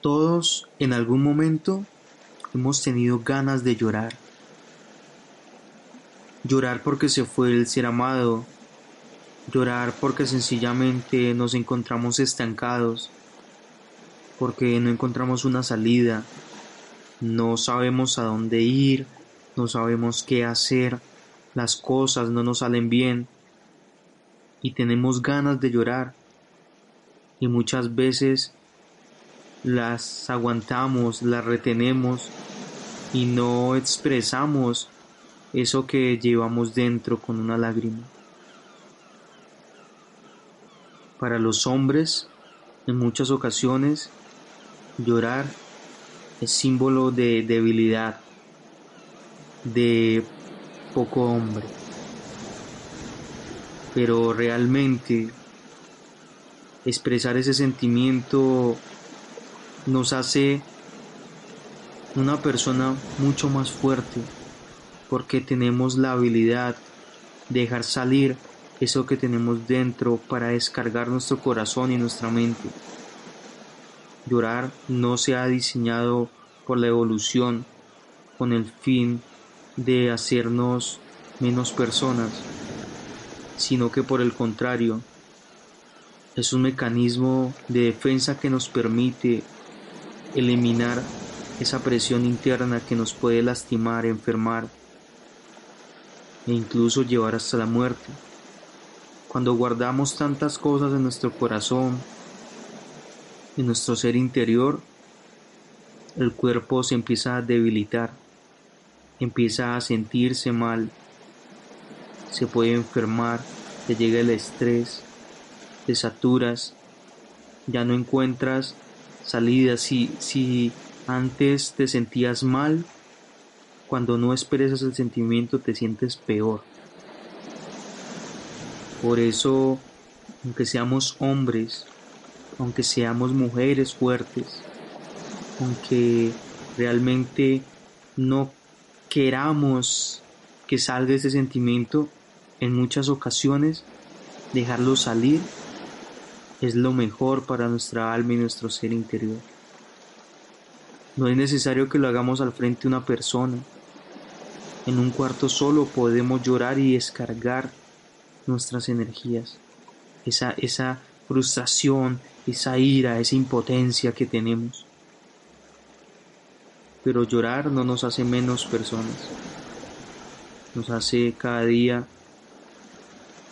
Todos en algún momento hemos tenido ganas de llorar. Llorar porque se fue el ser amado. Llorar porque sencillamente nos encontramos estancados. Porque no encontramos una salida. No sabemos a dónde ir. No sabemos qué hacer. Las cosas no nos salen bien. Y tenemos ganas de llorar. Y muchas veces las aguantamos, las retenemos y no expresamos eso que llevamos dentro con una lágrima. Para los hombres, en muchas ocasiones, llorar es símbolo de debilidad, de poco hombre. Pero realmente expresar ese sentimiento nos hace una persona mucho más fuerte porque tenemos la habilidad de dejar salir eso que tenemos dentro para descargar nuestro corazón y nuestra mente. Llorar no se ha diseñado por la evolución con el fin de hacernos menos personas, sino que por el contrario, es un mecanismo de defensa que nos permite eliminar esa presión interna que nos puede lastimar, enfermar e incluso llevar hasta la muerte. Cuando guardamos tantas cosas en nuestro corazón, en nuestro ser interior, el cuerpo se empieza a debilitar, empieza a sentirse mal, se puede enfermar, te llega el estrés, te saturas, ya no encuentras salida. Si, si antes te sentías mal, cuando no expresas el sentimiento te sientes peor. Por eso, aunque seamos hombres, aunque seamos mujeres fuertes, aunque realmente no queramos que salga ese sentimiento, en muchas ocasiones dejarlo salir es lo mejor para nuestra alma y nuestro ser interior. No es necesario que lo hagamos al frente de una persona. En un cuarto solo podemos llorar y descargar nuestras energías. Esa, esa frustración, esa ira, esa impotencia que tenemos. Pero llorar no nos hace menos personas. Nos hace cada día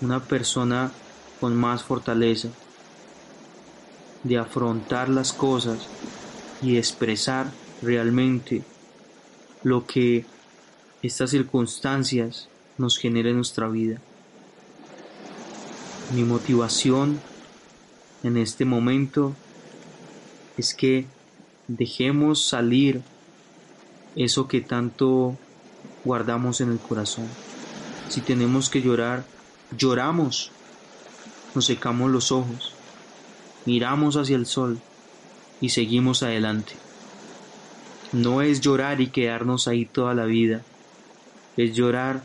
una persona con más fortaleza, de afrontar las cosas y expresar realmente lo que estas circunstancias nos generan en nuestra vida. Mi motivación en este momento es que dejemos salir eso que tanto guardamos en el corazón. Si tenemos que llorar, lloramos, nos secamos los ojos miramos hacia el sol y seguimos adelante. No es llorar y quedarnos ahí toda la vida, es llorar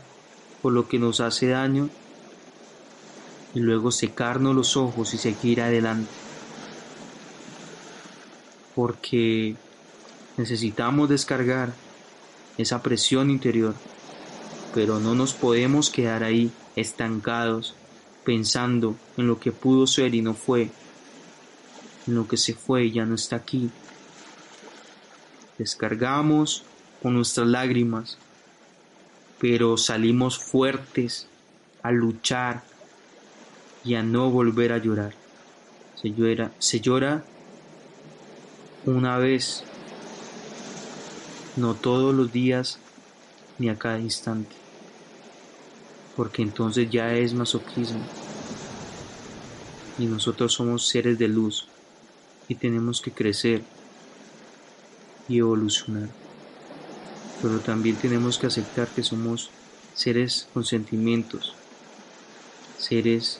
por lo que nos hace daño y luego secarnos los ojos y seguir adelante. Porque necesitamos descargar esa presión interior, pero no nos podemos quedar ahí estancados pensando en lo que pudo ser y no fue lo que se fue ya no está aquí. Descargamos con nuestras lágrimas, pero salimos fuertes a luchar y a no volver a llorar. Se llora, se llora una vez, no todos los días ni a cada instante, porque entonces ya es masoquismo y nosotros somos seres de luz y tenemos que crecer y evolucionar. Pero también tenemos que aceptar que somos seres con sentimientos, seres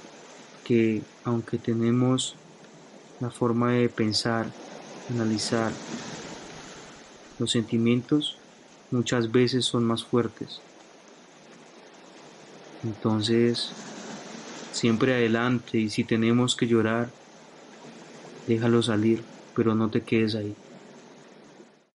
que aunque tenemos la forma de pensar, analizar, los sentimientos muchas veces son más fuertes. Entonces, siempre adelante y si tenemos que llorar, déjalo salir, pero no te quedes ahí.